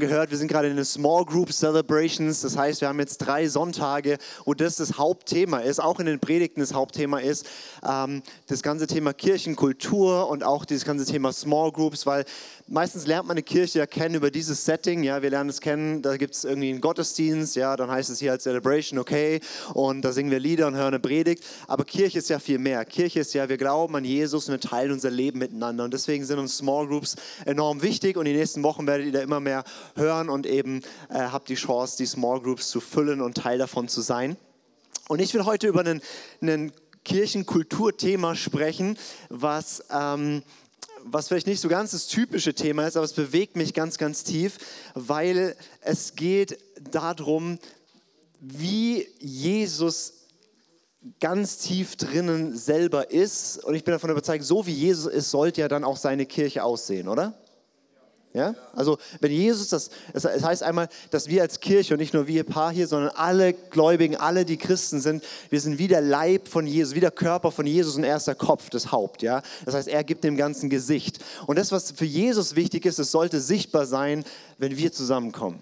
gehört, wir sind gerade in den Small Group Celebrations. Das heißt, wir haben jetzt drei Sonntage, wo das das Hauptthema ist, auch in den Predigten das Hauptthema ist, ähm, das ganze Thema Kirchenkultur und auch dieses ganze Thema Small Groups, weil meistens lernt man eine Kirche ja kennen über dieses Setting. Ja, wir lernen es kennen, da gibt es irgendwie einen Gottesdienst, ja, dann heißt es hier als Celebration, okay, und da singen wir Lieder und hören eine Predigt. Aber Kirche ist ja viel mehr. Kirche ist ja, wir glauben an Jesus und wir teilen unser Leben miteinander. Und deswegen sind uns Small Groups enorm wichtig und die nächsten Wochen werdet ihr da immer mehr hören und eben äh, habt die Chance, die Small Groups zu füllen und Teil davon zu sein. Und ich will heute über einen, einen Kirchenkulturthema sprechen, was ähm, was vielleicht nicht so ganz das typische Thema ist, aber es bewegt mich ganz, ganz tief, weil es geht darum, wie Jesus ganz tief drinnen selber ist. Und ich bin davon überzeugt, so wie Jesus ist, sollte ja dann auch seine Kirche aussehen, oder? Ja? Also wenn Jesus das, es heißt einmal, dass wir als Kirche und nicht nur wir Paar hier, sondern alle Gläubigen, alle, die Christen sind, wir sind wie der Leib von Jesus, wie der Körper von Jesus und er ist der Kopf, das Haupt. Ja? Das heißt, er gibt dem Ganzen Gesicht. Und das, was für Jesus wichtig ist, es sollte sichtbar sein, wenn wir zusammenkommen.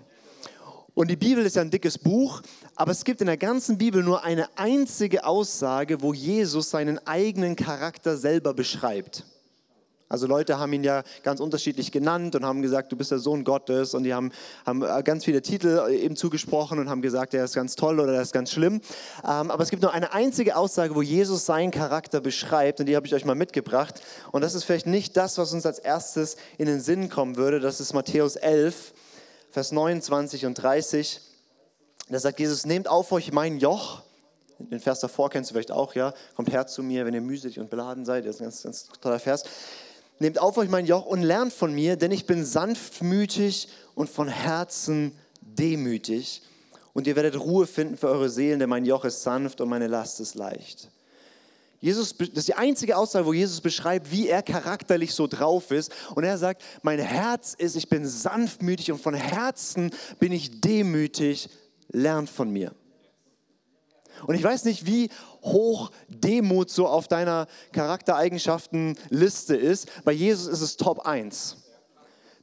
Und die Bibel ist ja ein dickes Buch, aber es gibt in der ganzen Bibel nur eine einzige Aussage, wo Jesus seinen eigenen Charakter selber beschreibt. Also Leute haben ihn ja ganz unterschiedlich genannt und haben gesagt, du bist der Sohn Gottes und die haben, haben äh, ganz viele Titel äh, eben zugesprochen und haben gesagt, er ist ganz toll oder er ist ganz schlimm. Ähm, aber es gibt nur eine einzige Aussage, wo Jesus seinen Charakter beschreibt und die habe ich euch mal mitgebracht. Und das ist vielleicht nicht das, was uns als erstes in den Sinn kommen würde. Das ist Matthäus 11, Vers 29 und 30. Da sagt Jesus, nehmt auf euch mein Joch. Den Vers davor kennst du vielleicht auch, ja. Kommt her zu mir, wenn ihr mühselig und beladen seid. Das ist ein ganz, ganz toller Vers. Nehmt auf euch mein Joch und lernt von mir, denn ich bin sanftmütig und von Herzen demütig. Und ihr werdet Ruhe finden für eure Seelen, denn mein Joch ist sanft und meine Last ist leicht. Jesus, das ist die einzige Aussage, wo Jesus beschreibt, wie er charakterlich so drauf ist. Und er sagt, mein Herz ist, ich bin sanftmütig und von Herzen bin ich demütig, lernt von mir. Und ich weiß nicht, wie hoch Demut so auf deiner Charaktereigenschaftenliste ist. Bei Jesus ist es Top 1.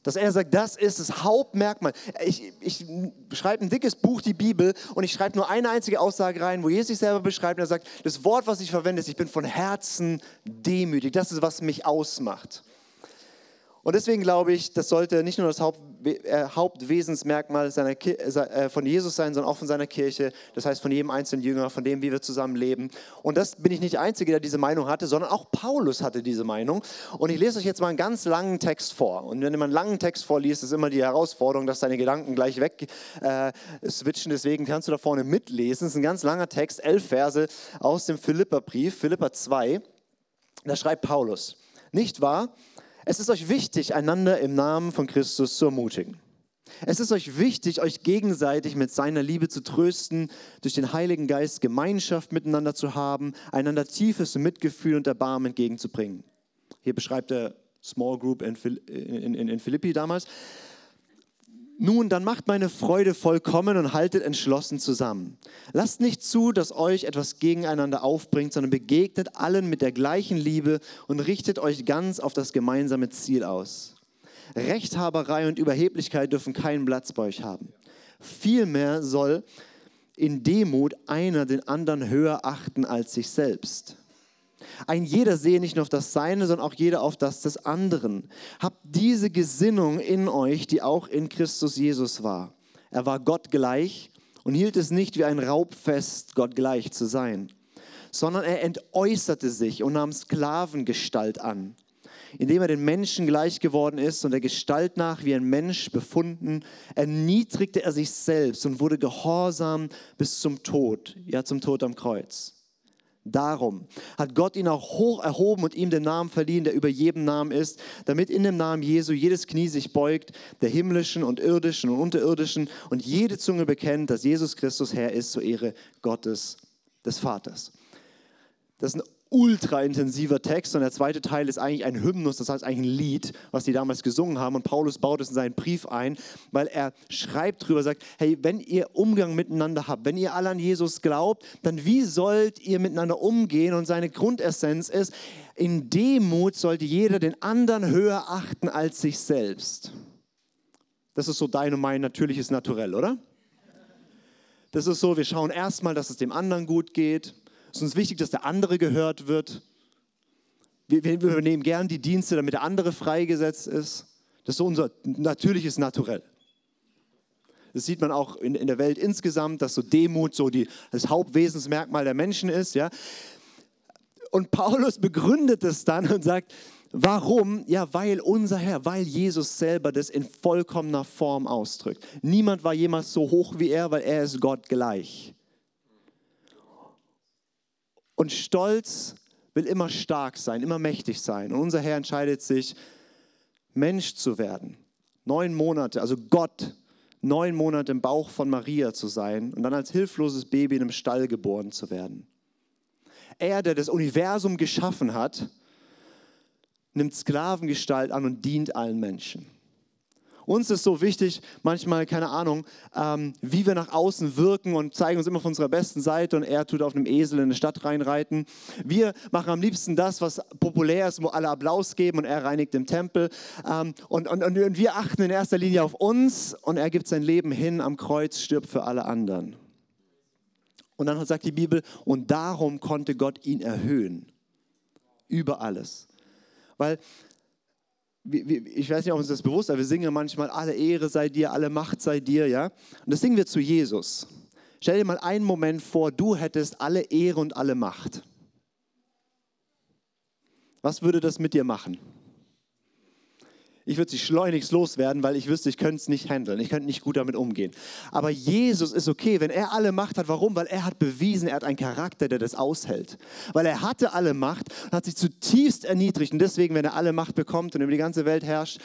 Dass er sagt, das ist das Hauptmerkmal. Ich, ich schreibe ein dickes Buch, die Bibel, und ich schreibe nur eine einzige Aussage rein, wo Jesus sich selber beschreibt. Und er sagt, das Wort, was ich verwende, ist, ich bin von Herzen demütig. Das ist, was mich ausmacht. Und deswegen glaube ich, das sollte nicht nur das Haupt, äh, Hauptwesensmerkmal seiner, äh, von Jesus sein, sondern auch von seiner Kirche. Das heißt von jedem einzelnen Jünger, von dem, wie wir zusammen leben. Und das bin ich nicht der Einzige, der diese Meinung hatte, sondern auch Paulus hatte diese Meinung. Und ich lese euch jetzt mal einen ganz langen Text vor. Und wenn man einen langen Text vorliest, ist immer die Herausforderung, dass deine Gedanken gleich weg äh, switchen. Deswegen kannst du da vorne mitlesen. Es ist ein ganz langer Text, elf Verse aus dem Philipperbrief, Philipper 2. Da schreibt Paulus, nicht wahr? Es ist euch wichtig, einander im Namen von Christus zu ermutigen. Es ist euch wichtig, euch gegenseitig mit seiner Liebe zu trösten, durch den Heiligen Geist Gemeinschaft miteinander zu haben, einander tiefes Mitgefühl und Erbarmen entgegenzubringen. Hier beschreibt er Small Group in, Philippi damals. Nun, dann macht meine Freude vollkommen und haltet entschlossen zusammen. Lasst nicht zu, dass euch etwas gegeneinander aufbringt, sondern begegnet allen mit der gleichen Liebe und richtet euch ganz auf das gemeinsame Ziel aus. Rechthaberei und Überheblichkeit dürfen keinen Platz bei euch haben. Vielmehr soll in Demut einer den anderen höher achten als sich selbst. Ein jeder sehe nicht nur auf das Seine, sondern auch jeder auf das des anderen. Habt diese Gesinnung in euch, die auch in Christus Jesus war. Er war Gott gleich und hielt es nicht wie ein Raub fest, Gott gleich zu sein, sondern er entäußerte sich und nahm Sklavengestalt an. Indem er den Menschen gleich geworden ist und der Gestalt nach wie ein Mensch befunden, erniedrigte er sich selbst und wurde gehorsam bis zum Tod, ja zum Tod am Kreuz. Darum hat Gott ihn auch hoch erhoben und ihm den Namen verliehen, der über jedem Namen ist, damit in dem Namen Jesu jedes Knie sich beugt, der himmlischen und irdischen und unterirdischen, und jede Zunge bekennt, dass Jesus Christus Herr ist, zur Ehre Gottes des Vaters. Das ist ein ultra intensiver Text und der zweite Teil ist eigentlich ein Hymnus, das heißt eigentlich ein Lied, was die damals gesungen haben und Paulus baut es in seinen Brief ein, weil er schreibt drüber, sagt, hey, wenn ihr Umgang miteinander habt, wenn ihr alle an Jesus glaubt, dann wie sollt ihr miteinander umgehen und seine Grundessenz ist, in Demut sollte jeder den anderen höher achten als sich selbst. Das ist so dein und mein natürliches Naturell, oder? Das ist so, wir schauen erstmal, dass es dem anderen gut geht. Es ist uns wichtig, dass der andere gehört wird. Wir, wir übernehmen gern die Dienste, damit der andere freigesetzt ist. Das ist so unser natürliches Naturell. Das sieht man auch in, in der Welt insgesamt, dass so Demut so die, das Hauptwesensmerkmal der Menschen ist. Ja? Und Paulus begründet es dann und sagt, warum? Ja, weil unser Herr, weil Jesus selber das in vollkommener Form ausdrückt. Niemand war jemals so hoch wie er, weil er ist Gott gleich. Und Stolz will immer stark sein, immer mächtig sein. Und unser Herr entscheidet sich, Mensch zu werden. Neun Monate, also Gott neun Monate im Bauch von Maria zu sein und dann als hilfloses Baby in einem Stall geboren zu werden. Er, der das Universum geschaffen hat, nimmt Sklavengestalt an und dient allen Menschen. Uns ist so wichtig, manchmal, keine Ahnung, ähm, wie wir nach außen wirken und zeigen uns immer von unserer besten Seite und er tut auf einem Esel in eine Stadt reinreiten. Wir machen am liebsten das, was populär ist, wo alle Applaus geben und er reinigt den Tempel. Ähm, und, und, und wir achten in erster Linie auf uns und er gibt sein Leben hin am Kreuz, stirbt für alle anderen. Und dann sagt die Bibel, und darum konnte Gott ihn erhöhen. Über alles. Weil ich weiß nicht, ob uns das bewusst ist, aber wir singen manchmal, alle Ehre sei dir, alle Macht sei dir, ja. Und das singen wir zu Jesus. Stell dir mal einen Moment vor, du hättest alle Ehre und alle Macht. Was würde das mit dir machen? Ich würde sie schleunigst loswerden, weil ich wüsste, ich könnte es nicht handeln. Ich könnte nicht gut damit umgehen. Aber Jesus ist okay, wenn er alle Macht hat. Warum? Weil er hat bewiesen, er hat einen Charakter, der das aushält. Weil er hatte alle Macht und hat sich zutiefst erniedrigt. Und deswegen, wenn er alle Macht bekommt und über die ganze Welt herrscht,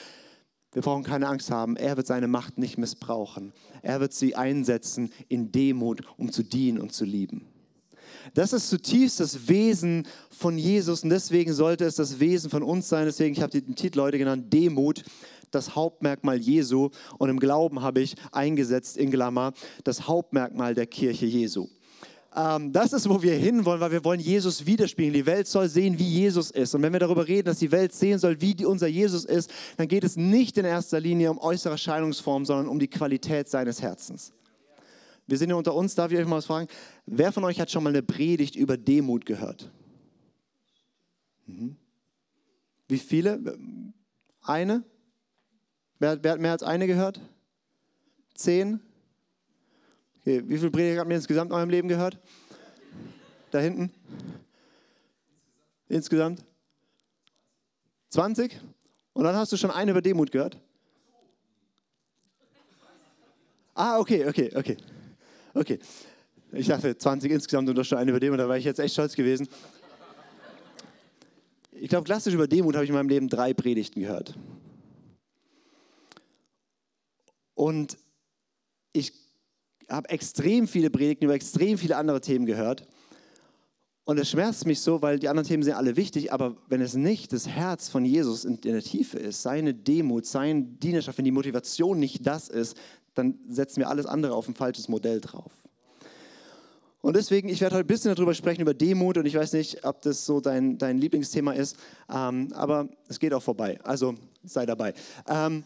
wir brauchen keine Angst haben. Er wird seine Macht nicht missbrauchen. Er wird sie einsetzen in Demut, um zu dienen und zu lieben. Das ist zutiefst das Wesen von Jesus und deswegen sollte es das Wesen von uns sein. Deswegen, ich habe den Titel heute genannt, Demut, das Hauptmerkmal Jesu. Und im Glauben habe ich eingesetzt in Klammer das Hauptmerkmal der Kirche Jesu. Ähm, das ist, wo wir hinwollen, weil wir wollen Jesus widerspiegeln. Die Welt soll sehen, wie Jesus ist. Und wenn wir darüber reden, dass die Welt sehen soll, wie unser Jesus ist, dann geht es nicht in erster Linie um äußere Erscheinungsform, sondern um die Qualität seines Herzens. Wir sind ja unter uns, darf ich euch mal was fragen? Wer von euch hat schon mal eine Predigt über Demut gehört? Mhm. Wie viele? Eine? Wer, wer, hat mehr als eine gehört? Zehn? Okay, wie viele Predigten habt ihr insgesamt in eurem Leben gehört? Da hinten? Insgesamt? 20? Und dann hast du schon eine über Demut gehört? Ah, okay, okay, okay. Okay. Ich dachte 20 insgesamt und doch schon eine über Demut, da war ich jetzt echt stolz gewesen. Ich glaube, klassisch über Demut habe ich in meinem Leben drei Predigten gehört. Und ich habe extrem viele Predigten über extrem viele andere Themen gehört. Und es schmerzt mich so, weil die anderen Themen sind alle wichtig, aber wenn es nicht das Herz von Jesus in, der Tiefe ist, seine Demut, seine Dienerschaft, wenn die Motivation nicht das ist, dann setzen wir alles andere auf ein falsches Modell drauf. Und deswegen, ich werde heute ein bisschen darüber sprechen, über Demut und ich weiß nicht, ob das so dein, dein Lieblingsthema ist, ähm, aber es geht auch vorbei, also sei dabei. Ähm,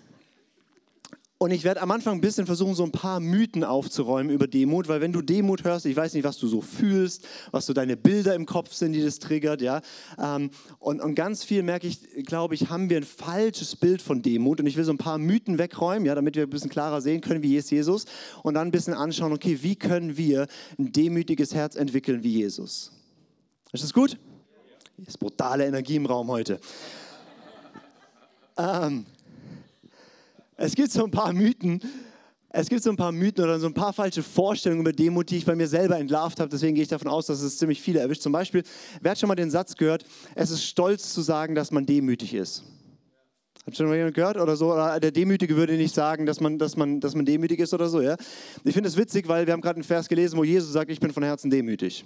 und ich werde am Anfang ein bisschen versuchen, so ein paar Mythen aufzuräumen über Demut, weil wenn du Demut hörst, ich weiß nicht, was du so fühlst, was so deine Bilder im Kopf sind, die das triggert, ja. Ähm, und, und ganz viel merke ich, glaube ich, haben wir ein falsches Bild von Demut. Und ich will so ein paar Mythen wegräumen, ja, damit wir ein bisschen klarer sehen können, wie ist Jesus. Und dann ein bisschen anschauen, okay, wie können wir ein demütiges Herz entwickeln wie Jesus. Ist das gut? Ist brutale Energie im Raum heute. Ähm, es gibt so ein paar Mythen, es gibt so ein paar Mythen oder so ein paar falsche Vorstellungen über Demut, die ich bei mir selber entlarvt habe. Deswegen gehe ich davon aus, dass es ziemlich viele erwischt. Zum Beispiel, wer hat schon mal den Satz gehört, es ist stolz zu sagen, dass man demütig ist? Hat schon mal jemand gehört oder so? Oder der Demütige würde nicht sagen, dass man, dass man, dass man demütig ist oder so, ja? Ich finde es witzig, weil wir haben gerade einen Vers gelesen, wo Jesus sagt, ich bin von Herzen demütig.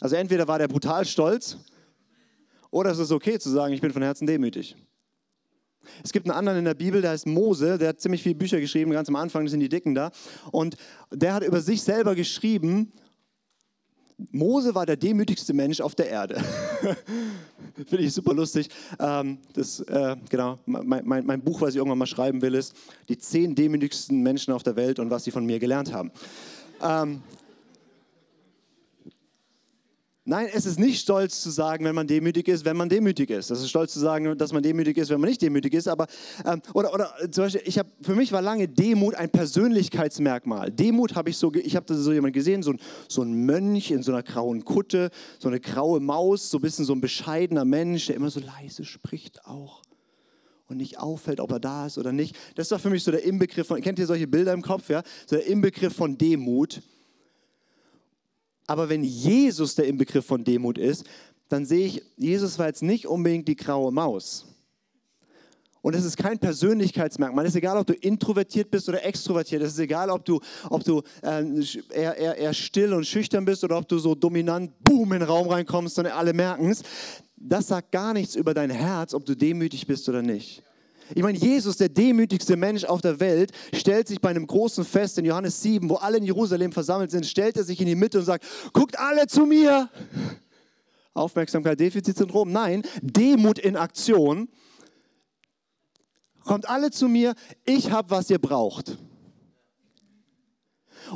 Also entweder war der brutal stolz oder es ist okay zu sagen, ich bin von Herzen demütig. Es gibt einen anderen in der Bibel, der heißt Mose, der hat ziemlich viele Bücher geschrieben, ganz am Anfang sind die Dicken da. Und der hat über sich selber geschrieben, Mose war der demütigste Mensch auf der Erde. Finde ich super lustig. Ähm, das, äh, genau, mein, Buch, was ich irgendwann mal schreiben will, ist die zehn demütigsten Menschen auf der Welt und was sie von mir gelernt haben. Ähm, Nein, es ist nicht stolz zu sagen, wenn man demütig ist, wenn man demütig ist. Es ist stolz zu sagen, dass man demütig ist, wenn man nicht demütig ist. Aber ähm, oder, oder zum Beispiel, ich habe für mich war lange Demut ein Persönlichkeitsmerkmal. Demut habe ich so, ich habe so jemand gesehen, so ein, so ein Mönch in so einer grauen Kutte, so eine graue Maus, so ein bisschen so ein bescheidener Mensch, der immer so leise spricht auch und nicht auffällt, ob er da ist oder nicht. Das war für mich so der Inbegriff von. Kennt ihr solche Bilder im Kopf? Ja, so der Inbegriff von Demut. Aber wenn Jesus der Inbegriff von Demut ist, dann sehe ich, Jesus war jetzt nicht unbedingt die graue Maus. Und es ist kein Persönlichkeitsmerkmal. Es ist egal, ob du introvertiert bist oder extrovertiert. Es ist egal, ob du, ob du äh, eher, eher, eher still und schüchtern bist oder ob du so dominant, boom, in den Raum reinkommst und alle merken es. Das sagt gar nichts über dein Herz, ob du demütig bist oder nicht. Ich meine, Jesus, der demütigste Mensch auf der Welt, stellt sich bei einem großen Fest in Johannes 7, wo alle in Jerusalem versammelt sind, stellt er sich in die Mitte und sagt, guckt alle zu mir. Aufmerksamkeit, Defizitsyndrom. Nein, Demut in Aktion. Kommt alle zu mir, ich habe, was ihr braucht.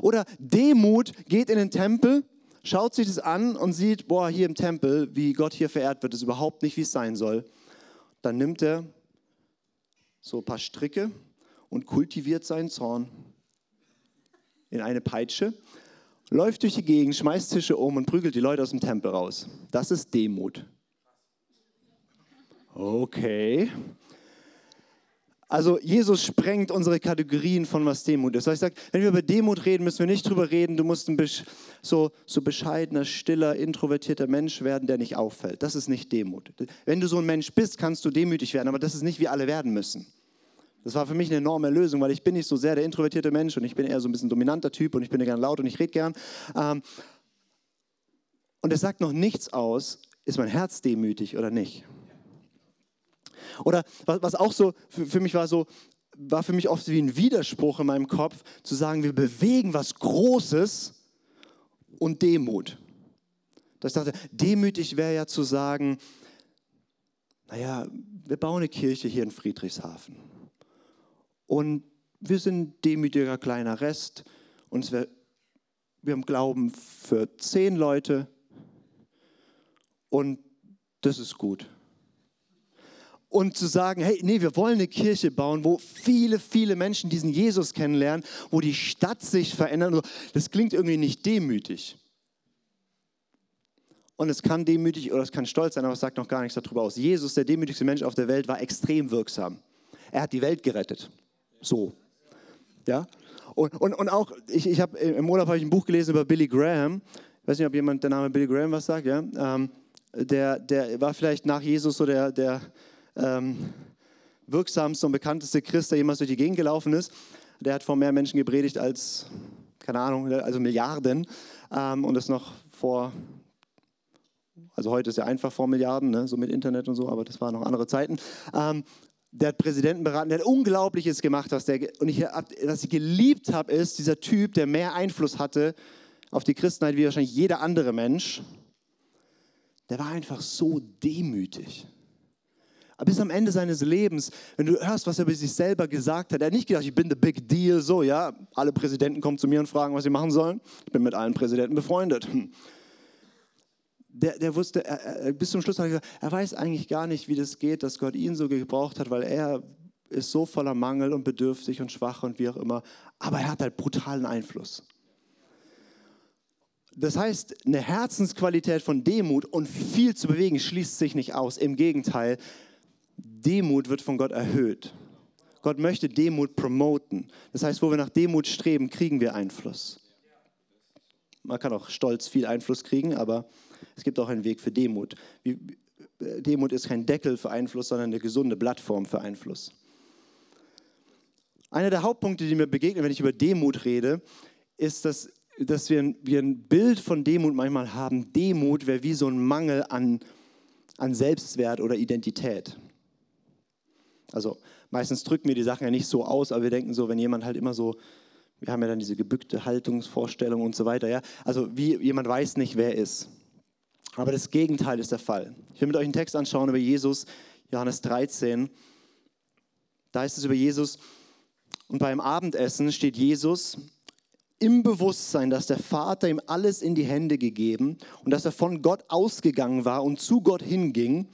Oder Demut geht in den Tempel, schaut sich das an und sieht, boah, hier im Tempel, wie Gott hier verehrt wird, ist überhaupt nicht, wie es sein soll. Dann nimmt er so ein paar Stricke und kultiviert seinen Zorn in eine Peitsche, läuft durch die Gegend, schmeißt Tische um und prügelt die Leute aus dem Tempel raus. Das ist Demut. Okay. Also Jesus sprengt unsere Kategorien von was Demut ist. Das heißt, wenn wir über Demut reden, müssen wir nicht drüber reden, du musst ein so, so bescheidener, stiller, introvertierter Mensch werden, der nicht auffällt. Das ist nicht Demut. Wenn du so ein Mensch bist, kannst du demütig werden, aber das ist nicht, wie alle werden müssen. Das war für mich eine enorme Lösung, weil ich bin nicht so sehr der introvertierte Mensch und ich bin eher so ein bisschen dominanter Typ und ich bin gern laut und ich rede gern. Ähm, und es sagt noch nichts aus, ist mein Herz demütig oder nicht. Oder was auch so für mich war so, war für mich oft wie ein Widerspruch in meinem Kopf, zu sagen, wir bewegen was Großes und Demut. Dass ich dachte, demütig wäre ja zu sagen, naja, wir bauen eine Kirche hier in Friedrichshafen. Und wir sind ein demütiger kleiner Rest und wär, wir haben Glauben für zehn Leute und das ist gut und zu sagen, hey, nee, wir wollen eine Kirche bauen, wo viele, viele Menschen diesen Jesus kennenlernen, wo die Stadt sich verändert. Das klingt irgendwie nicht demütig. Und es kann demütig oder es kann stolz sein, aber es sagt noch gar nichts darüber aus. Jesus, der demütigste Mensch auf der Welt, war extrem wirksam. Er hat die Welt gerettet. So. Ja? Und, und, und auch, ich, ich habe im Urlaub habe ich ein Buch gelesen über Billy Graham. Ich weiß nicht, ob jemand der Name Billy Graham was sagt. Ja? Ähm, der, der war vielleicht nach Jesus so der, der ähm, wirksamste und bekannteste Christ, der jemals durch die Gegend gelaufen ist. Der hat vor mehr Menschen gepredigt als, keine Ahnung, also Milliarden. Ähm, und das noch vor, also heute ist ja einfach vor Milliarden, ne, so mit Internet und so, aber das waren noch andere Zeiten. Ähm, der hat Präsidenten beraten, der hat Unglaubliches gemacht. Was der, und ich, was ich geliebt habe, ist dieser Typ, der mehr Einfluss hatte auf die Christenheit wie wahrscheinlich jeder andere Mensch. Der war einfach so demütig. Bis am Ende seines Lebens, wenn du hörst, was er über sich selber gesagt hat, er hat nicht gedacht, ich bin the big deal, so, ja, alle Präsidenten kommen zu mir und fragen, was sie machen sollen. Ich bin mit allen Präsidenten befreundet. Hm. Der, der wusste, er, bis zum Schluss hat er gesagt, er weiß eigentlich gar nicht, wie das geht, dass Gott ihn so gebraucht hat, weil er ist so voller Mangel und bedürftig und schwach und wie auch immer. Aber er hat halt brutalen Einfluss. Das heißt, eine Herzensqualität von Demut und viel zu bewegen schließt sich nicht aus. Im Gegenteil, Demut wird von Gott erhöht. Gott möchte Demut promoten. Das heißt, wo wir nach Demut streben, kriegen wir Einfluss. Man kann auch stolz viel Einfluss kriegen, aber es gibt auch einen Weg für Demut. Demut ist kein Deckel für Einfluss, sondern eine gesunde Plattform für Einfluss. Einer der Hauptpunkte, die mir begegnen, wenn ich über Demut rede, ist, dass, dass wir, wir ein Bild von Demut manchmal haben. Demut wäre wie so ein Mangel an, an Selbstwert oder Identität. Also meistens drücken wir die Sachen ja nicht so aus, aber wir denken so, wenn jemand halt immer so Wir haben ja dann diese gebückte Haltungsvorstellung und so weiter. Ja? Also wie jemand weiß nicht, wer er ist. Aber das Gegenteil ist der Fall. Ich will mit euch einen Text anschauen über Jesus, Johannes 13. Da heißt es über Jesus, und beim Abendessen steht Jesus im Bewusstsein, dass der Vater ihm alles in die Hände gegeben und dass er von Gott ausgegangen war und zu Gott hinging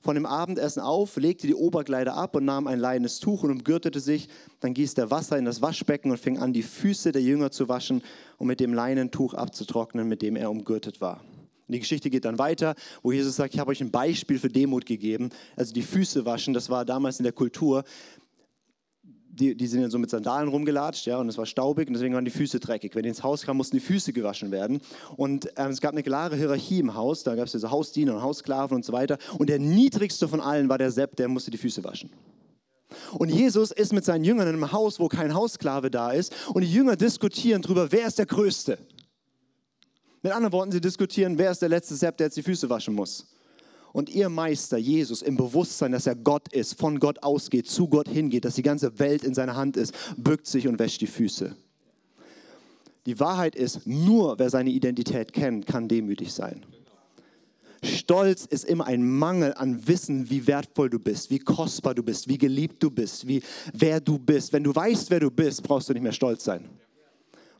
von dem Abendessen auf, legte die Oberkleider ab und nahm ein leinenes Tuch und umgürtete sich. Dann gießt er Wasser in das Waschbecken und fing an, die Füße der Jünger zu waschen und mit dem Leinentuch abzutrocknen, mit dem er umgürtet war. Und die Geschichte geht dann weiter, wo Jesus sagt, ich habe euch ein Beispiel für Demut gegeben. Also die Füße waschen, das war damals in der Kultur die, die sind ja so mit Sandalen rumgelatscht, ja, und es war staubig und deswegen waren die Füße dreckig. Wenn die ins Haus kamen, mussten die Füße gewaschen werden. Und ähm, es gab eine klare Hierarchie im Haus, da gab es diese Hausdiener und Haussklaven und so weiter. Und der niedrigste von allen war der Sepp, der musste die Füße waschen. Und Jesus ist mit seinen Jüngern in einem Haus, wo kein Haussklave da ist. Und die Jünger diskutieren darüber, wer ist der Größte. Mit anderen Worten, sie diskutieren, wer ist der letzte Sepp, der jetzt die Füße waschen muss und ihr Meister Jesus im Bewusstsein, dass er Gott ist, von Gott ausgeht, zu Gott hingeht, dass die ganze Welt in seiner Hand ist, bückt sich und wäscht die Füße. Die Wahrheit ist, nur wer seine Identität kennt, kann demütig sein. Stolz ist immer ein Mangel an Wissen, wie wertvoll du bist, wie kostbar du bist, wie geliebt du bist, wie wer du bist. Wenn du weißt, wer du bist, brauchst du nicht mehr stolz sein.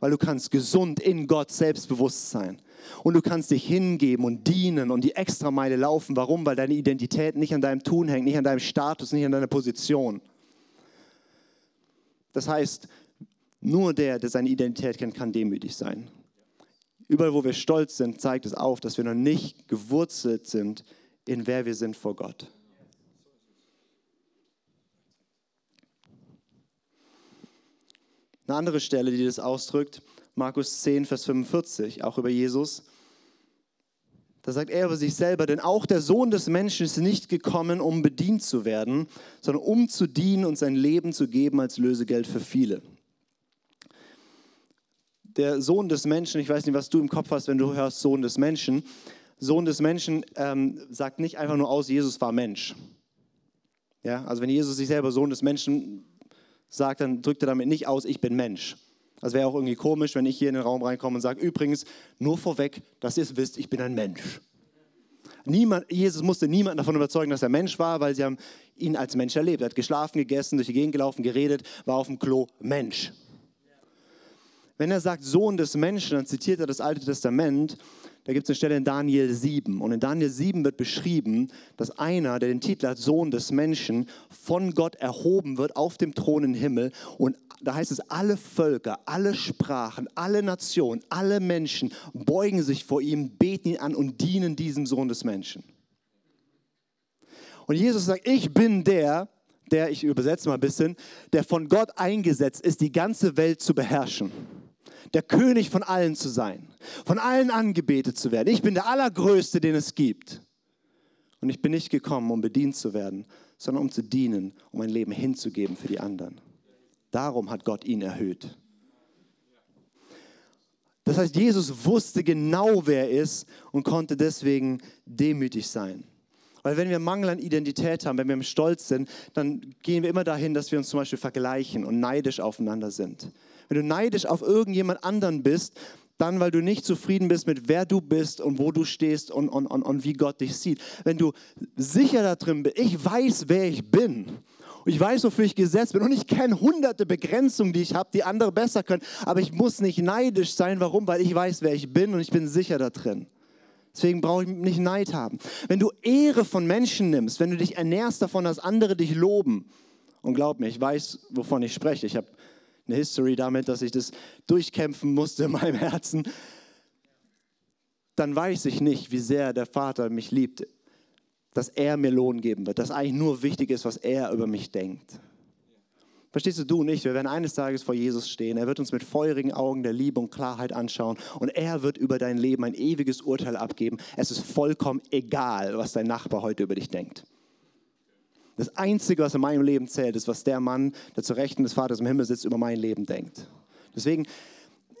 Weil du kannst gesund in Gott selbstbewusst sein. Und du kannst dich hingeben und dienen und die Extrameile laufen. Warum? Weil deine Identität nicht an deinem Tun hängt, nicht an deinem Status, nicht an deiner Position. Das heißt, nur der, der seine Identität kennt, kann demütig sein. Überall, wo wir stolz sind, zeigt es auf, dass wir noch nicht gewurzelt sind in wer wir sind vor Gott. Eine andere Stelle, die das ausdrückt, Markus 10, Vers 45, auch über Jesus. Da sagt er über sich selber, denn auch der Sohn des Menschen ist nicht gekommen, um bedient zu werden, sondern um zu dienen und sein Leben zu geben als Lösegeld für viele. Der Sohn des Menschen, ich weiß nicht, was du im Kopf hast, wenn du hörst Sohn des Menschen. Sohn des Menschen ähm, sagt nicht einfach nur aus, Jesus war Mensch. Ja, also wenn Jesus sich selber Sohn des Menschen sagt, dann drückt er damit nicht aus, ich bin Mensch. Das wäre auch irgendwie komisch, wenn ich hier in den Raum reinkomme und sage, übrigens, nur vorweg, dass ihr es wisst, ich bin ein Mensch. Niemand, Jesus musste niemanden davon überzeugen, dass er Mensch war, weil sie haben ihn als Mensch erlebt. Er hat geschlafen, gegessen, durch die Gegend gelaufen, geredet, war auf dem Klo Mensch. Wenn er sagt Sohn des Menschen, dann zitiert er das Alte Testament da gibt es eine Stelle in Daniel 7. Und in Daniel 7 wird beschrieben, dass einer, der den Titel hat, Sohn des Menschen, von Gott erhoben wird auf dem Thron im Himmel. Und da heißt es, alle Völker, alle Sprachen, alle Nationen, alle Menschen beugen sich vor ihm, beten ihn an und dienen diesem Sohn des Menschen. Und Jesus sagt, ich bin der, der, ich übersetze mal ein bisschen, der von Gott eingesetzt ist, die ganze Welt zu beherrschen der König von allen zu sein, von allen angebetet zu werden. Ich bin der Allergrößte, den es gibt. Und ich bin nicht gekommen, um bedient zu werden, sondern um zu dienen, um mein Leben hinzugeben für die anderen. Darum hat Gott ihn erhöht. Das heißt, Jesus wusste genau, wer er ist und konnte deswegen demütig sein. Weil wenn wir Mangel an Identität haben, wenn wir im Stolz sind, dann gehen wir immer dahin, dass wir uns zum Beispiel vergleichen und neidisch aufeinander sind wenn du neidisch auf irgendjemand anderen bist, dann, weil du nicht zufrieden bist mit wer du bist und wo du stehst und, und, und, und wie Gott dich sieht. Wenn du sicher da drin bist, ich weiß, wer ich bin. Und ich weiß, wofür ich gesetzt bin. Und ich kenne hunderte Begrenzungen, die ich habe, die andere besser können. Aber ich muss nicht neidisch sein. Warum? Weil ich weiß, wer ich bin und ich bin sicher da drin. Deswegen brauche ich nicht Neid haben. Wenn du Ehre von Menschen nimmst, wenn du dich ernährst davon, dass andere dich loben, und glaub mir, ich weiß, wovon ich spreche. Ich habe eine History damit, dass ich das durchkämpfen musste in meinem Herzen, dann weiß ich nicht, wie sehr der Vater mich liebt, dass er mir Lohn geben wird, dass eigentlich nur wichtig ist, was er über mich denkt. Verstehst du, du und ich, wir werden eines Tages vor Jesus stehen. Er wird uns mit feurigen Augen der Liebe und Klarheit anschauen und er wird über dein Leben ein ewiges Urteil abgeben. Es ist vollkommen egal, was dein Nachbar heute über dich denkt. Das Einzige, was in meinem Leben zählt, ist, was der Mann, der zur Rechten des Vaters im Himmel sitzt, über mein Leben denkt. Deswegen,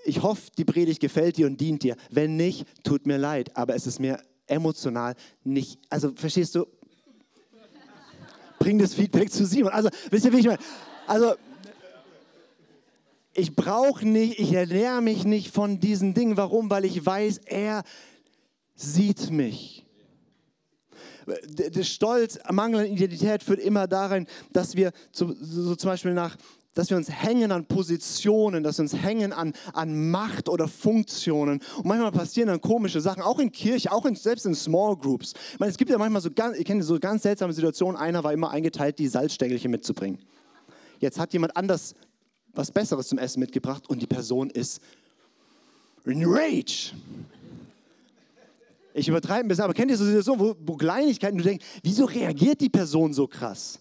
ich hoffe, die Predigt gefällt dir und dient dir. Wenn nicht, tut mir leid, aber es ist mir emotional nicht, also verstehst du, bring das Feedback zu Simon. Also, wisst ihr, wie ich meine? Also, Ich brauche nicht, ich ernähre mich nicht von diesen Dingen. Warum? Weil ich weiß, er sieht mich. Der Stolz, Mangel an Identität führt immer darin, dass wir so, so zum Beispiel nach dass wir uns hängen an Positionen, dass wir uns hängen an, an Macht oder Funktionen. Und manchmal passieren dann komische Sachen, auch in Kirche, auch in, selbst in Small Groups. Ich meine, es gibt ja manchmal so ganz, ich kenne so ganz seltsame Situationen. Einer war immer eingeteilt, die Salzstängelchen mitzubringen. Jetzt hat jemand anders was Besseres zum Essen mitgebracht und die Person ist in Rage. Ich übertreibe ein bisschen, aber kennt ihr so Situationen, wo, wo Kleinigkeiten, du denkst, wieso reagiert die Person so krass?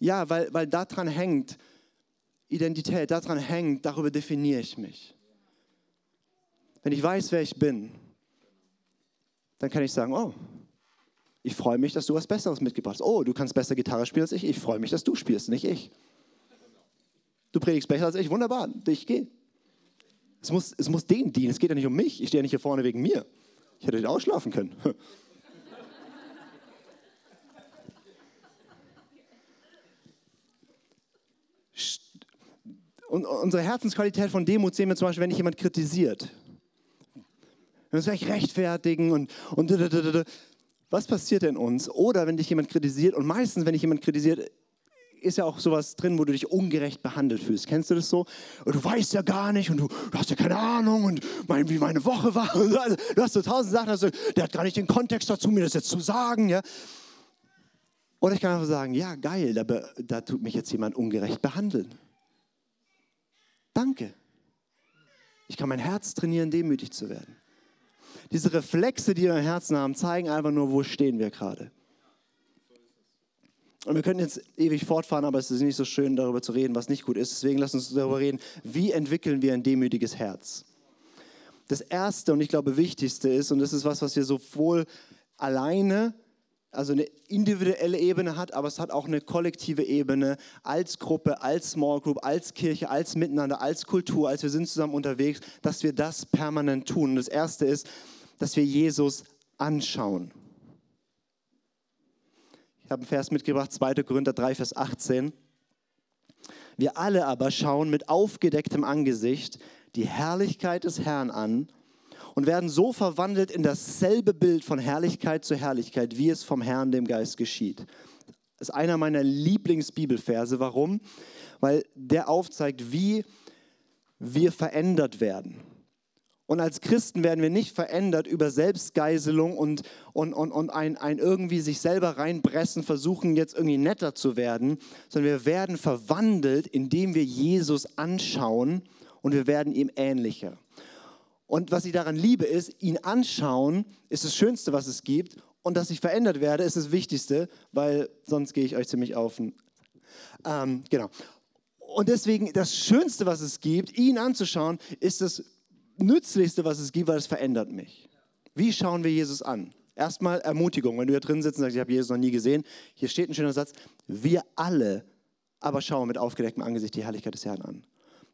Ja, weil, weil daran hängt, Identität daran hängt, darüber definiere ich mich. Wenn ich weiß, wer ich bin, dann kann ich sagen, oh, ich freue mich, dass du was Besseres mitgebracht hast. Oh, du kannst besser Gitarre spielen als ich. Ich freue mich, dass du spielst, nicht ich. Du predigst besser als ich. Wunderbar, ich gehe. Es muss, es muss denen dienen. Es geht ja nicht um mich. Ich stehe ja nicht hier vorne wegen mir. Ich hätte nicht ausschlafen können. Und unsere Herzensqualität von Demut sehen wir zum Beispiel, wenn dich jemand kritisiert. Wir uns vielleicht rechtfertigen und, und was passiert in uns? Oder wenn dich jemand kritisiert, und meistens, wenn dich jemand kritisiert, ist ja auch sowas drin, wo du dich ungerecht behandelt fühlst. Kennst du das so? Und du weißt ja gar nicht und du, du hast ja keine Ahnung und mein, wie meine Woche war. Also, du hast so tausend Sachen, also, der hat gar nicht den Kontext dazu, mir das jetzt zu sagen. Ja? Oder ich kann einfach sagen, ja geil, da, da tut mich jetzt jemand ungerecht behandeln. Danke. Ich kann mein Herz trainieren, demütig zu werden. Diese Reflexe, die wir im Herzen haben, zeigen einfach nur, wo stehen wir gerade. Und wir können jetzt ewig fortfahren, aber es ist nicht so schön, darüber zu reden, was nicht gut ist. Deswegen lass uns darüber reden, wie entwickeln wir ein demütiges Herz. Das Erste und ich glaube Wichtigste ist, und das ist was, was wir sowohl alleine also eine individuelle Ebene hat, aber es hat auch eine kollektive Ebene als Gruppe, als Small Group, als Kirche, als Miteinander, als Kultur, als wir sind zusammen unterwegs, dass wir das permanent tun. Und das Erste ist, dass wir Jesus anschauen. Ich habe einen Vers mitgebracht, 2. Korinther 3, Vers 18. Wir alle aber schauen mit aufgedecktem Angesicht die Herrlichkeit des Herrn an und werden so verwandelt in dasselbe Bild von Herrlichkeit zu Herrlichkeit, wie es vom Herrn, dem Geist, geschieht. Das ist einer meiner Lieblingsbibelverse. Warum? Weil der aufzeigt, wie wir verändert werden. Und als Christen werden wir nicht verändert über Selbstgeiselung und, und, und, und ein, ein irgendwie sich selber reinpressen, versuchen jetzt irgendwie netter zu werden, sondern wir werden verwandelt, indem wir Jesus anschauen und wir werden ihm ähnlicher. Und was ich daran liebe, ist, ihn anschauen, ist das Schönste, was es gibt. Und dass ich verändert werde, ist das Wichtigste, weil sonst gehe ich euch ziemlich auf. Ähm, genau. Und deswegen, das Schönste, was es gibt, ihn anzuschauen, ist das Nützlichste, was es gibt, weil es verändert mich. Wie schauen wir Jesus an? Erstmal Ermutigung. Wenn du hier drin sitzt und sagst, ich habe Jesus noch nie gesehen, hier steht ein schöner Satz. Wir alle aber schauen mit aufgedecktem Angesicht die Herrlichkeit des Herrn an.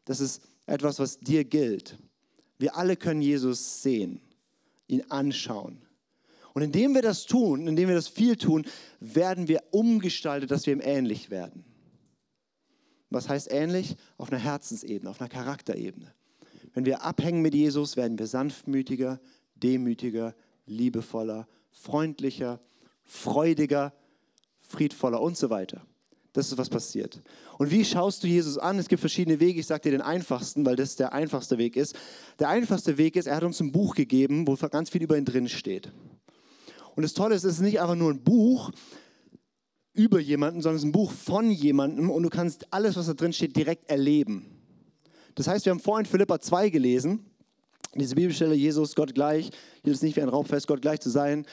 Das ist etwas, was dir gilt. Wir alle können Jesus sehen, ihn anschauen. Und indem wir das tun, indem wir das viel tun, werden wir umgestaltet, dass wir ihm ähnlich werden. Was heißt ähnlich? Auf einer Herzensebene, auf einer Charakterebene. Wenn wir abhängen mit Jesus, werden wir sanftmütiger, demütiger, liebevoller, freundlicher, freudiger, friedvoller und so weiter. Das ist, was passiert. Und wie schaust du Jesus an? Es gibt verschiedene Wege. Ich sage dir den einfachsten, weil das der einfachste Weg ist. Der einfachste Weg ist, er hat uns ein Buch gegeben, wo ganz viel über ihn drin steht. Und das Tolle ist, es ist nicht einfach nur ein Buch über jemanden, sondern es ist ein Buch von jemandem und du kannst alles, was da drin steht, direkt erleben. Das heißt, wir haben vorhin Philippa 2 gelesen, diese Bibelstelle, Jesus, Gott gleich, ist nicht wie ein Raubfest, Gott gleich zu sein,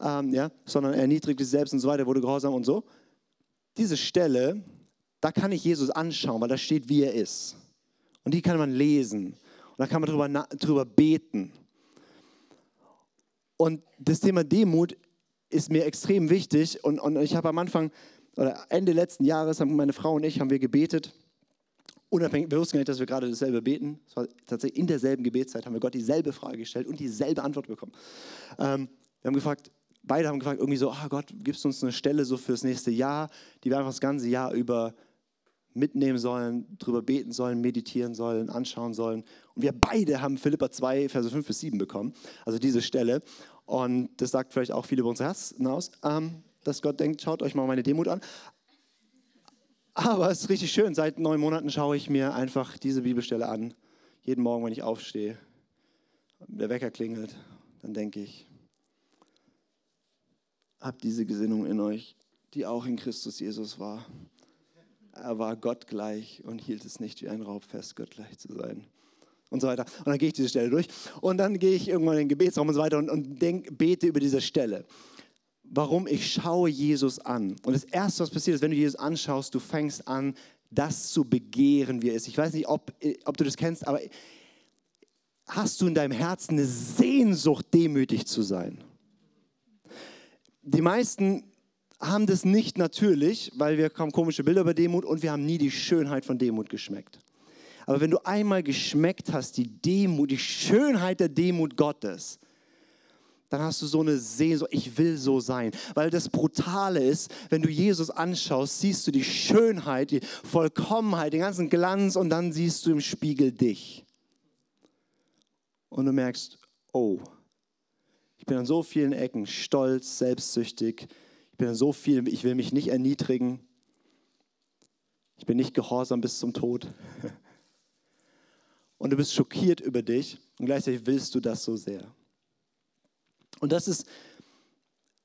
ähm, ja, sondern er erniedrigt sich selbst und so weiter, wurde gehorsam und so diese Stelle, da kann ich Jesus anschauen, weil da steht, wie er ist. Und die kann man lesen. Und da kann man drüber, drüber beten. Und das Thema Demut ist mir extrem wichtig. Und, und ich habe am Anfang, oder Ende letzten Jahres, haben meine Frau und ich, haben wir gebetet. Unabhängig, wir wussten nicht, dass wir gerade dasselbe beten. Es war tatsächlich in derselben Gebetszeit, haben wir Gott dieselbe Frage gestellt und dieselbe Antwort bekommen. Ähm, wir haben gefragt, beide haben gefragt, irgendwie so, oh Gott, gibst du uns eine Stelle so fürs nächste Jahr, die wir einfach das ganze Jahr über mitnehmen sollen, drüber beten sollen, meditieren sollen, anschauen sollen. Und wir beide haben Philippa 2, Verse 5 bis 7 bekommen, also diese Stelle. Und das sagt vielleicht auch viel über unser Herz hinaus, ähm, dass Gott denkt, schaut euch mal meine Demut an. Aber es ist richtig schön, seit neun Monaten schaue ich mir einfach diese Bibelstelle an. Jeden Morgen, wenn ich aufstehe, der Wecker klingelt, dann denke ich, habt diese Gesinnung in euch, die auch in Christus Jesus war. Er war Gott gleich und hielt es nicht wie ein Raub fest, Gott gleich zu sein. Und so weiter. Und dann gehe ich diese Stelle durch. Und dann gehe ich irgendwann in den Gebetsraum und so weiter und, und denk, bete über diese Stelle. Warum? Ich schaue Jesus an. Und das Erste, was passiert ist, wenn du Jesus anschaust, du fängst an, das zu begehren, wie er ist. Ich weiß nicht, ob, ob du das kennst, aber hast du in deinem Herzen eine Sehnsucht, demütig zu sein? Die meisten haben das nicht natürlich, weil wir haben komische Bilder über Demut und wir haben nie die Schönheit von Demut geschmeckt. Aber wenn du einmal geschmeckt hast, die Demut, die Schönheit der Demut Gottes, dann hast du so eine Sehnsucht, ich will so sein. Weil das Brutale ist, wenn du Jesus anschaust, siehst du die Schönheit, die Vollkommenheit, den ganzen Glanz und dann siehst du im Spiegel dich. Und du merkst, oh, ich bin an so vielen Ecken stolz, selbstsüchtig, ich bin so viel, ich will mich nicht erniedrigen. Ich bin nicht gehorsam bis zum Tod. Und du bist schockiert über dich und gleichzeitig willst du das so sehr. Und das ist,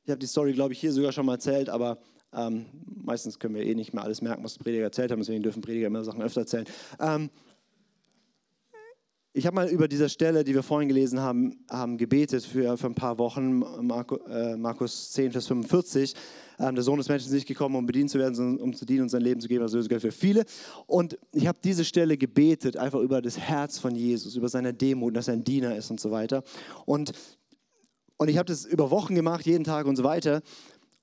ich habe die Story, glaube ich, hier sogar schon mal erzählt, aber ähm, meistens können wir eh nicht mehr alles merken, was Prediger erzählt haben, deswegen dürfen Prediger immer Sachen öfter erzählen. Ähm, ich habe mal über diese Stelle, die wir vorhin gelesen haben, haben gebetet für, für ein paar Wochen, Marco, äh, Markus 10, Vers 45. Ähm, der Sohn des Menschen ist nicht gekommen, um bedient zu werden, sondern um zu dienen und sein Leben zu geben, also sogar für viele. Und ich habe diese Stelle gebetet, einfach über das Herz von Jesus, über seine Demut, dass er ein Diener ist und so weiter. Und, und ich habe das über Wochen gemacht, jeden Tag und so weiter.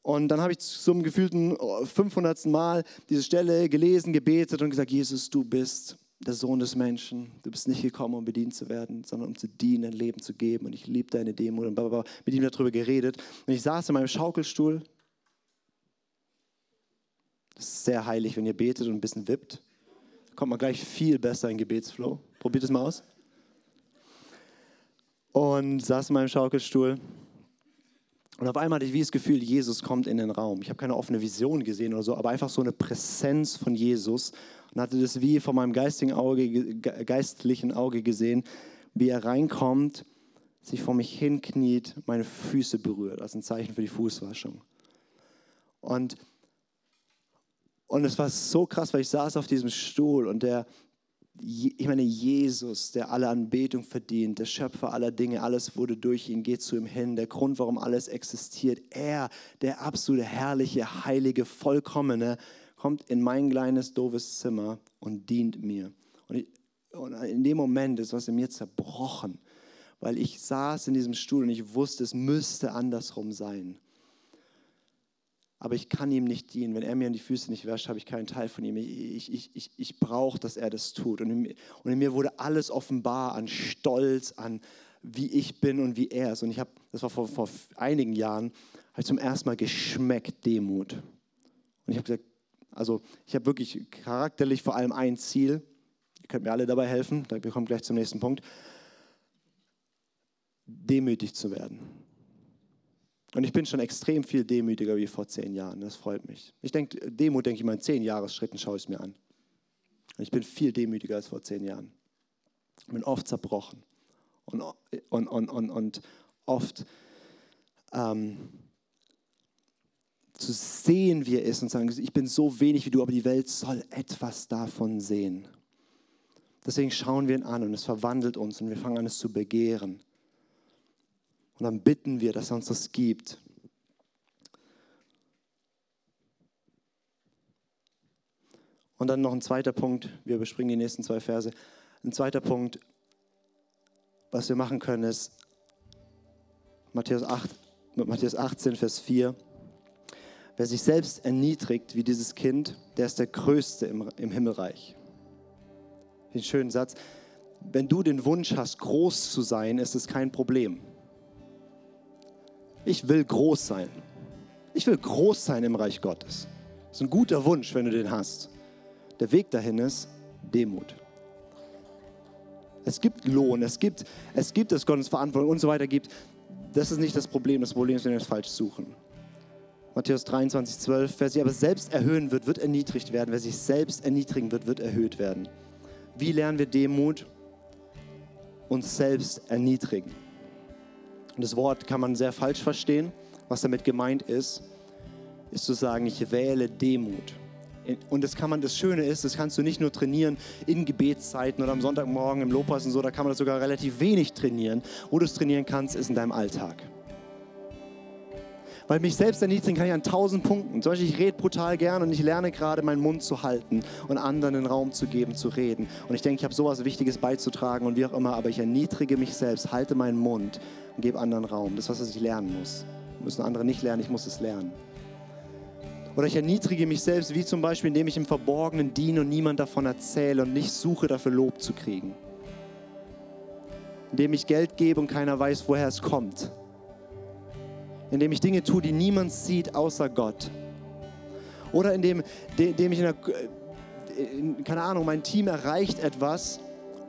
Und dann habe ich zum gefühlten 500. Mal diese Stelle gelesen, gebetet und gesagt, Jesus, du bist der Sohn des Menschen. Du bist nicht gekommen, um bedient zu werden, sondern um zu dienen, ein Leben zu geben. Und ich liebe deine Demut. Und bla, mit ihm darüber geredet. Und ich saß in meinem Schaukelstuhl. Das ist sehr heilig, wenn ihr betet und ein bisschen wippt. Da kommt man gleich viel besser in Gebetsflow. Probiert es mal aus. Und saß in meinem Schaukelstuhl. Und auf einmal hatte ich wie das Gefühl, Jesus kommt in den Raum. Ich habe keine offene Vision gesehen oder so, aber einfach so eine Präsenz von Jesus und hatte das wie von meinem geistigen Auge, geistlichen Auge gesehen, wie er reinkommt, sich vor mich hinkniet, meine Füße berührt, als ein Zeichen für die Fußwaschung. Und, und es war so krass, weil ich saß auf diesem Stuhl und der, ich meine, Jesus, der alle Anbetung verdient, der Schöpfer aller Dinge, alles wurde durch ihn, geht zu ihm hin, der Grund, warum alles existiert. Er, der absolute, herrliche, heilige, vollkommene, kommt in mein kleines, doofes Zimmer und dient mir. Und, ich, und in dem Moment ist was in mir zerbrochen, weil ich saß in diesem Stuhl und ich wusste, es müsste andersrum sein. Aber ich kann ihm nicht dienen. Wenn er mir die Füße nicht wäscht, habe ich keinen Teil von ihm. Ich, ich, ich, ich brauche, dass er das tut. Und in, mir, und in mir wurde alles offenbar an Stolz, an wie ich bin und wie er ist. Und ich habe, das war vor, vor einigen Jahren, habe ich zum ersten Mal geschmeckt Demut. Und ich habe gesagt, also ich habe wirklich charakterlich vor allem ein Ziel. Ihr könnt mir alle dabei helfen, wir kommen gleich zum nächsten Punkt. Demütig zu werden. Und ich bin schon extrem viel demütiger wie vor zehn Jahren. Das freut mich. Ich denke, Demut denke ich mal in zehn Jahresschritten schaue ich es mir an. Und ich bin viel demütiger als vor zehn Jahren. Ich bin oft zerbrochen und, und, und, und, und oft ähm, zu sehen, wie er ist und sagen, ich bin so wenig wie du, aber die Welt soll etwas davon sehen. Deswegen schauen wir ihn an und es verwandelt uns und wir fangen an, es zu begehren. Und dann bitten wir, dass er uns das gibt. Und dann noch ein zweiter Punkt, wir überspringen die nächsten zwei Verse. Ein zweiter Punkt, was wir machen können, ist Matthäus, 8, Matthäus 18, Vers 4. Wer sich selbst erniedrigt wie dieses Kind, der ist der Größte im, im Himmelreich. Den schönen Satz. Wenn du den Wunsch hast, groß zu sein, ist es kein Problem. Ich will groß sein. Ich will groß sein im Reich Gottes. Das ist ein guter Wunsch, wenn du den hast. Der Weg dahin ist Demut. Es gibt Lohn, es gibt, es gibt, dass Gott uns Verantwortung und so weiter gibt. Das ist nicht das Problem. Das Problem ist, wenn wir es falsch suchen. Matthäus 23, 12. Wer sich aber selbst erhöhen wird, wird erniedrigt werden. Wer sich selbst erniedrigen wird, wird erhöht werden. Wie lernen wir Demut? Uns selbst erniedrigen. Und das Wort kann man sehr falsch verstehen. Was damit gemeint ist, ist zu sagen, ich wähle Demut. Und das kann man, das Schöne ist, das kannst du nicht nur trainieren in Gebetszeiten oder am Sonntagmorgen im Lobpreis und so, da kann man das sogar relativ wenig trainieren. Wo du es trainieren kannst, ist in deinem Alltag. Weil mich selbst erniedrigen kann ich an tausend Punkten. Zum Beispiel, ich rede brutal gern und ich lerne gerade, meinen Mund zu halten und anderen den Raum zu geben, zu reden. Und ich denke, ich habe sowas Wichtiges beizutragen und wie auch immer, aber ich erniedrige mich selbst, halte meinen Mund und gebe anderen Raum. Das ist was, was ich lernen muss. Müssen andere nicht lernen, ich muss es lernen. Oder ich erniedrige mich selbst, wie zum Beispiel, indem ich im Verborgenen diene und niemand davon erzähle und nicht suche, dafür Lob zu kriegen. Indem ich Geld gebe und keiner weiß, woher es kommt. Indem ich Dinge tue, die niemand sieht, außer Gott. Oder indem, indem ich in der, in, keine Ahnung, mein Team erreicht etwas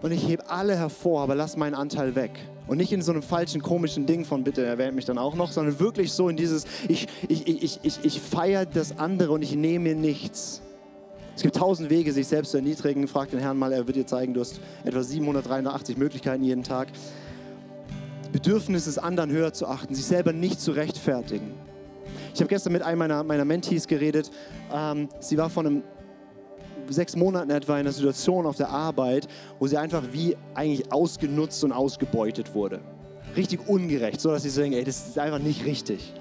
und ich hebe alle hervor, aber lass meinen Anteil weg. Und nicht in so einem falschen, komischen Ding von bitte erwähnt mich dann auch noch, sondern wirklich so in dieses, ich, ich, ich, ich, ich feiere das andere und ich nehme mir nichts. Es gibt tausend Wege, sich selbst zu erniedrigen. Frag den Herrn mal, er wird dir zeigen, du hast etwa 783 Möglichkeiten jeden Tag. Bedürfnis des anderen höher zu achten, sich selber nicht zu rechtfertigen. Ich habe gestern mit einem meiner, meiner Mentees geredet. Ähm, sie war von einem sechs Monaten etwa in einer Situation auf der Arbeit, wo sie einfach wie eigentlich ausgenutzt und ausgebeutet wurde. Richtig ungerecht, so dass sie so denken, ey, das ist einfach nicht richtig.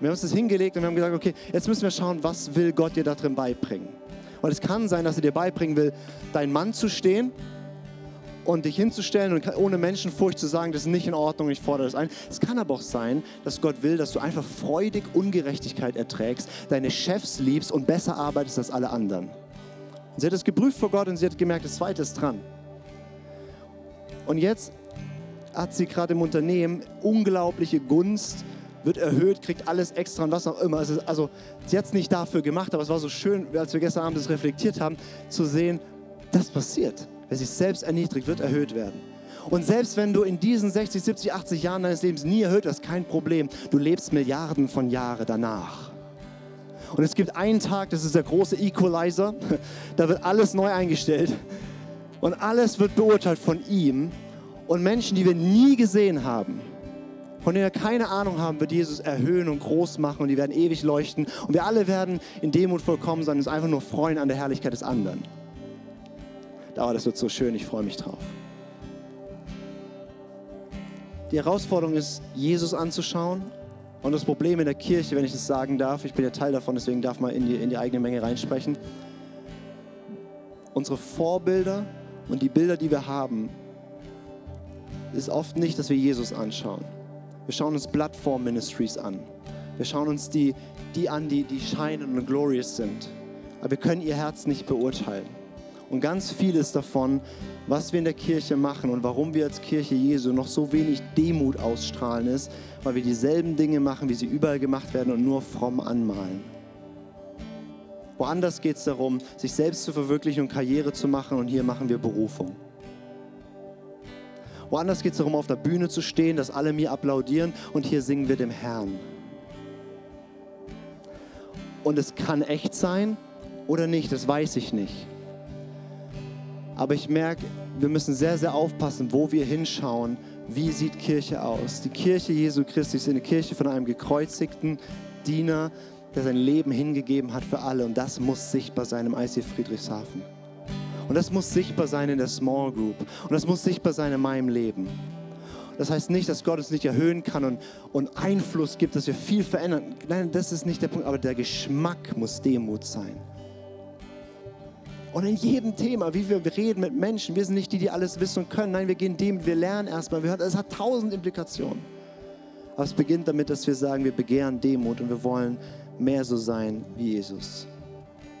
Wir haben uns das hingelegt und wir haben gesagt, okay, jetzt müssen wir schauen, was will Gott dir da drin beibringen. Weil es kann sein, dass er dir beibringen will, dein Mann zu stehen und dich hinzustellen und ohne Menschenfurcht zu sagen, das ist nicht in Ordnung, ich fordere das ein. Es kann aber auch sein, dass Gott will, dass du einfach freudig Ungerechtigkeit erträgst, deine Chefs liebst und besser arbeitest als alle anderen. Und sie hat es geprüft vor Gott und sie hat gemerkt, das zweite ist dran. Und jetzt hat sie gerade im Unternehmen unglaubliche Gunst, wird erhöht, kriegt alles extra und was auch immer. Also, also sie hat es nicht dafür gemacht, aber es war so schön, als wir gestern Abend das reflektiert haben, zu sehen, das passiert. Wer sich selbst erniedrigt, wird erhöht werden. Und selbst wenn du in diesen 60, 70, 80 Jahren deines Lebens nie erhöht wirst, kein Problem. Du lebst Milliarden von Jahren danach. Und es gibt einen Tag, das ist der große Equalizer, da wird alles neu eingestellt und alles wird beurteilt von ihm. Und Menschen, die wir nie gesehen haben, von denen wir keine Ahnung haben, wird Jesus erhöhen und groß machen und die werden ewig leuchten. Und wir alle werden in Demut vollkommen sein und uns einfach nur freuen an der Herrlichkeit des anderen. Aber das wird so schön, ich freue mich drauf. Die Herausforderung ist, Jesus anzuschauen und das Problem in der Kirche, wenn ich das sagen darf, ich bin ja Teil davon, deswegen darf man in die, in die eigene Menge reinsprechen. Unsere Vorbilder und die Bilder, die wir haben, ist oft nicht, dass wir Jesus anschauen. Wir schauen uns Plattform Ministries an. Wir schauen uns die, die an, die, die scheinen und glorious sind. Aber wir können ihr Herz nicht beurteilen. Und ganz vieles davon, was wir in der Kirche machen und warum wir als Kirche Jesu noch so wenig Demut ausstrahlen, ist, weil wir dieselben Dinge machen, wie sie überall gemacht werden und nur fromm anmalen. Woanders geht es darum, sich selbst zu verwirklichen und Karriere zu machen und hier machen wir Berufung. Woanders geht es darum, auf der Bühne zu stehen, dass alle mir applaudieren und hier singen wir dem Herrn. Und es kann echt sein oder nicht, das weiß ich nicht. Aber ich merke, wir müssen sehr, sehr aufpassen, wo wir hinschauen. Wie sieht Kirche aus? Die Kirche Jesu Christi ist eine Kirche von einem gekreuzigten Diener, der sein Leben hingegeben hat für alle. Und das muss sichtbar sein im IC Friedrichshafen. Und das muss sichtbar sein in der Small Group. Und das muss sichtbar sein in meinem Leben. Das heißt nicht, dass Gott uns nicht erhöhen kann und, und Einfluss gibt, dass wir viel verändern. Nein, das ist nicht der Punkt. Aber der Geschmack muss Demut sein. Und in jedem Thema, wie wir reden mit Menschen, wir sind nicht die, die alles wissen und können. Nein, wir gehen dem, wir lernen erstmal. Es hat tausend Implikationen. Aber es beginnt damit, dass wir sagen, wir begehren Demut und wir wollen mehr so sein wie Jesus.